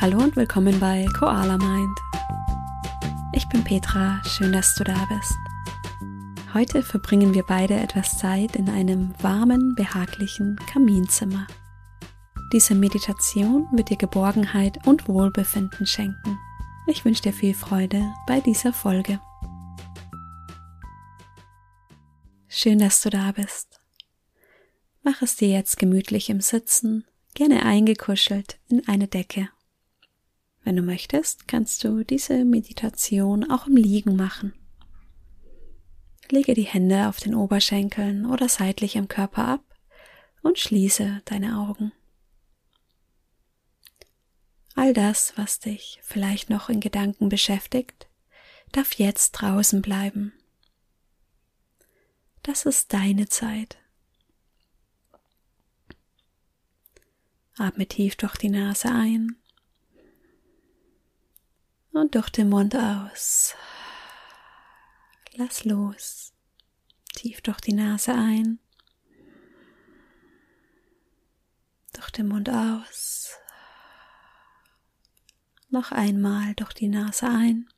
Hallo und willkommen bei Koala Mind. Ich bin Petra, schön, dass du da bist. Heute verbringen wir beide etwas Zeit in einem warmen, behaglichen Kaminzimmer. Diese Meditation wird dir Geborgenheit und Wohlbefinden schenken. Ich wünsche dir viel Freude bei dieser Folge. Schön, dass du da bist. Mach es dir jetzt gemütlich im Sitzen, gerne eingekuschelt in eine Decke. Wenn du möchtest, kannst du diese Meditation auch im Liegen machen. Lege die Hände auf den Oberschenkeln oder seitlich am Körper ab und schließe deine Augen. All das, was dich vielleicht noch in Gedanken beschäftigt, darf jetzt draußen bleiben. Das ist deine Zeit. Atme tief durch die Nase ein und durch den Mund aus. Lass los. Tief durch die Nase ein. Durch den Mund aus. Noch einmal durch die Nase ein.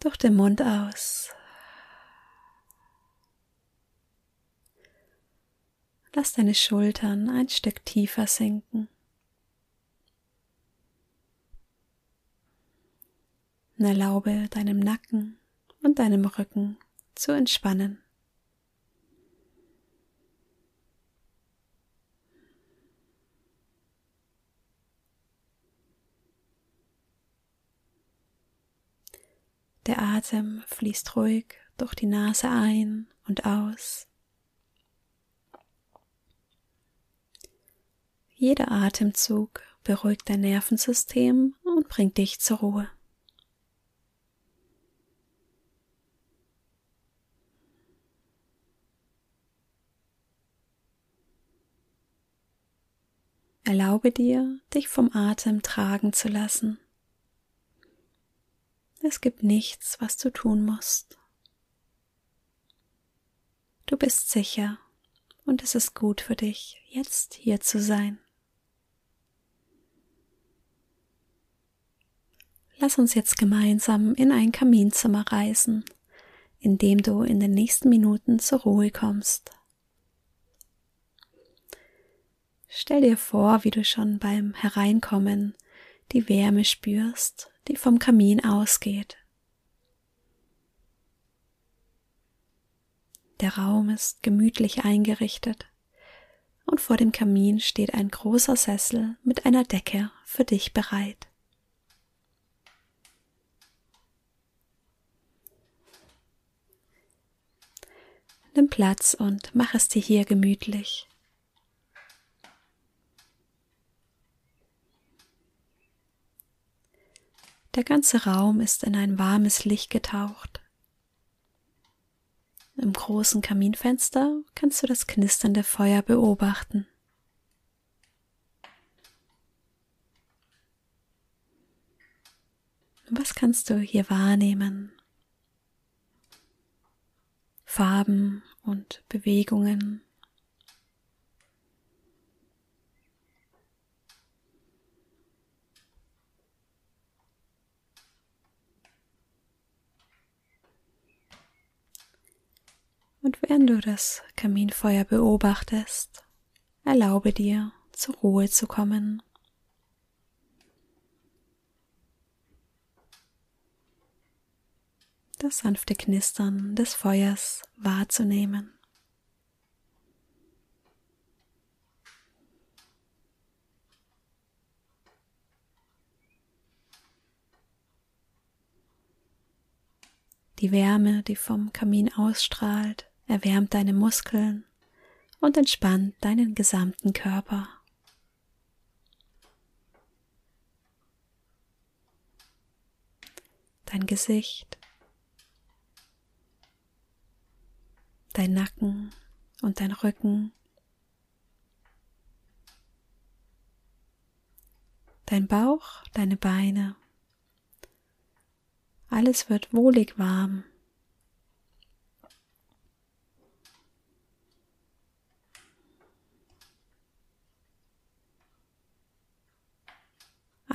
Durch den Mund aus. Lass deine Schultern ein Stück tiefer sinken. Und erlaube deinem Nacken und deinem Rücken zu entspannen. Der Atem fließt ruhig durch die Nase ein und aus. Jeder Atemzug beruhigt dein Nervensystem und bringt dich zur Ruhe. Erlaube dir, dich vom Atem tragen zu lassen. Es gibt nichts, was du tun musst. Du bist sicher und es ist gut für dich, jetzt hier zu sein. Lass uns jetzt gemeinsam in ein Kaminzimmer reisen, in dem du in den nächsten Minuten zur Ruhe kommst. Stell dir vor, wie du schon beim Hereinkommen die Wärme spürst, die vom Kamin ausgeht. Der Raum ist gemütlich eingerichtet und vor dem Kamin steht ein großer Sessel mit einer Decke für dich bereit. Nimm Platz und mach es dir hier gemütlich. Der ganze Raum ist in ein warmes Licht getaucht. Im großen Kaminfenster kannst du das knisternde Feuer beobachten. Was kannst du hier wahrnehmen? Farben und Bewegungen. Und während du das Kaminfeuer beobachtest, erlaube dir, zur Ruhe zu kommen. Das sanfte Knistern des Feuers wahrzunehmen. Die Wärme, die vom Kamin ausstrahlt, erwärmt deine Muskeln und entspannt deinen gesamten Körper. Dein Gesicht, dein Nacken und dein Rücken, dein Bauch, deine Beine. Alles wird wohlig warm.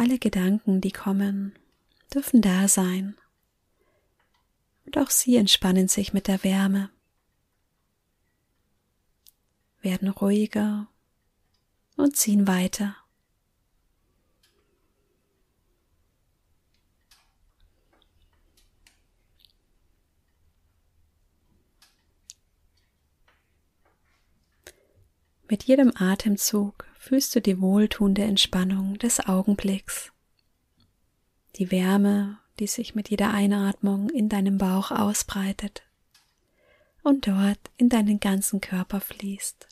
Alle Gedanken, die kommen, dürfen da sein. Und auch sie entspannen sich mit der Wärme, werden ruhiger und ziehen weiter. Mit jedem Atemzug fühlst du die wohltuende Entspannung des Augenblicks. Die Wärme, die sich mit jeder Einatmung in deinem Bauch ausbreitet und dort in deinen ganzen Körper fließt.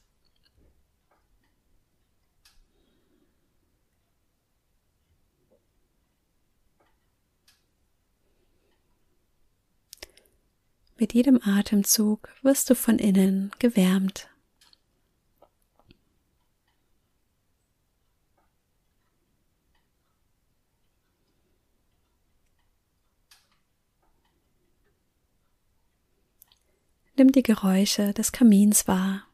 Mit jedem Atemzug wirst du von innen gewärmt. Nimm die Geräusche des Kamins wahr.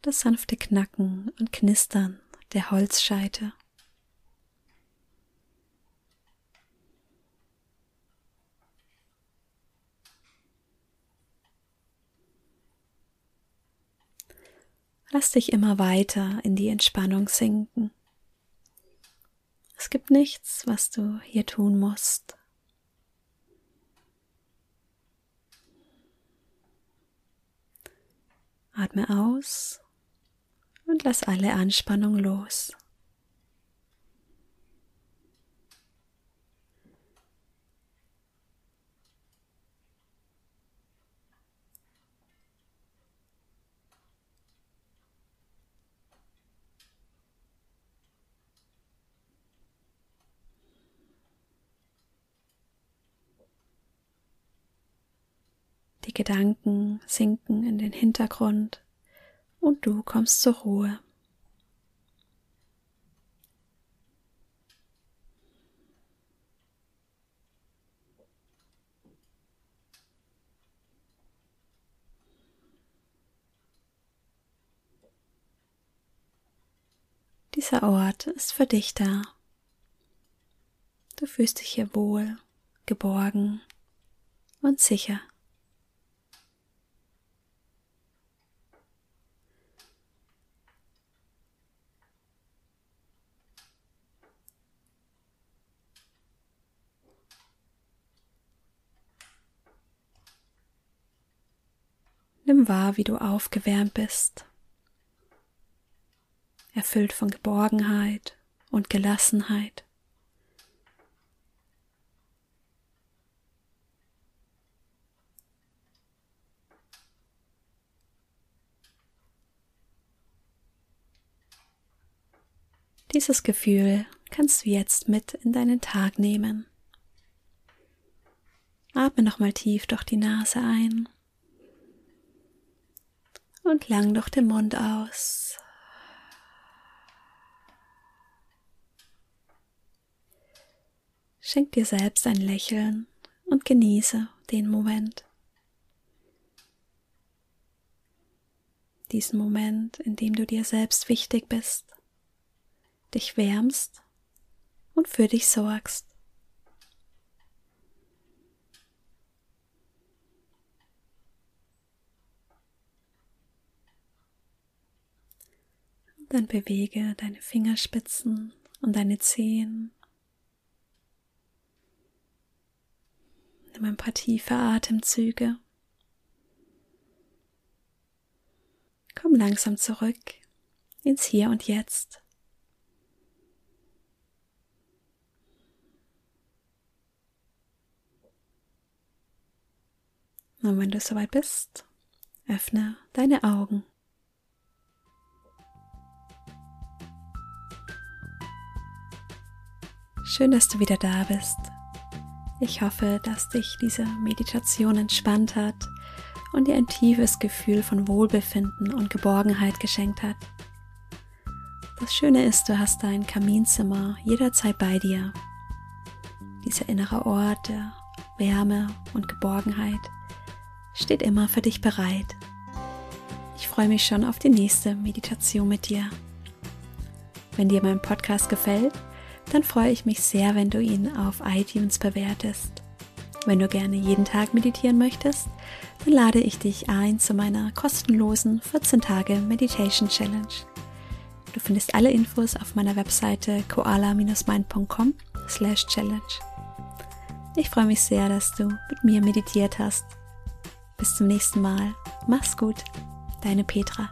Das sanfte Knacken und Knistern der Holzscheite. Lass dich immer weiter in die Entspannung sinken. Es gibt nichts, was du hier tun musst. Atme aus und lass alle Anspannung los. Gedanken sinken in den Hintergrund und du kommst zur Ruhe. Dieser Ort ist für dich da. Du fühlst dich hier wohl, geborgen und sicher. Nimm wahr, wie du aufgewärmt bist, erfüllt von Geborgenheit und Gelassenheit. Dieses Gefühl kannst du jetzt mit in deinen Tag nehmen. Atme nochmal tief durch die Nase ein und lang durch den Mund aus. Schenk dir selbst ein Lächeln und genieße den Moment. Diesen Moment, in dem du dir selbst wichtig bist, dich wärmst und für dich sorgst. Dann bewege deine Fingerspitzen und deine Zehen. Nimm ein paar tiefe Atemzüge. Komm langsam zurück ins Hier und Jetzt. Und wenn du soweit bist, öffne deine Augen. Schön, dass du wieder da bist. Ich hoffe, dass dich diese Meditation entspannt hat und dir ein tiefes Gefühl von Wohlbefinden und Geborgenheit geschenkt hat. Das Schöne ist, du hast dein Kaminzimmer jederzeit bei dir. Dieser innere Ort der Wärme und Geborgenheit steht immer für dich bereit. Ich freue mich schon auf die nächste Meditation mit dir. Wenn dir mein Podcast gefällt, dann freue ich mich sehr, wenn du ihn auf iTunes bewertest. Wenn du gerne jeden Tag meditieren möchtest, dann lade ich dich ein zu meiner kostenlosen 14 Tage Meditation Challenge. Du findest alle Infos auf meiner Webseite koala-mind.com slash challenge. Ich freue mich sehr, dass du mit mir meditiert hast. Bis zum nächsten Mal. Mach's gut. Deine Petra.